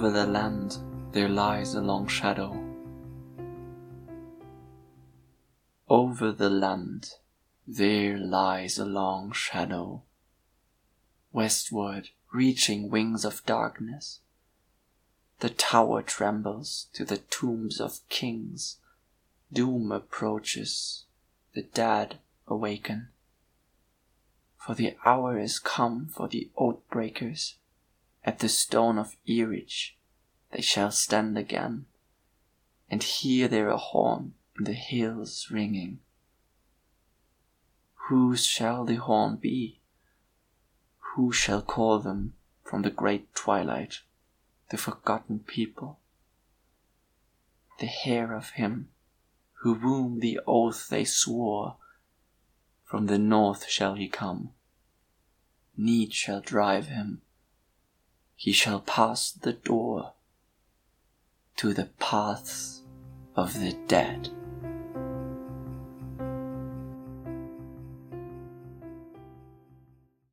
Over the land there lies a long shadow. Over the land there lies a long shadow. Westward reaching wings of darkness. The tower trembles to the tombs of kings. Doom approaches, the dead awaken. For the hour is come for the oath breakers. At the stone of Erech they shall stand again, and hear their horn in the hills ringing. Whose shall the horn be? Who shall call them from the great twilight, the forgotten people? The hair of him who whom the oath they swore, from the north shall he come. Need shall drive him. He shall pass the door to the paths of the dead.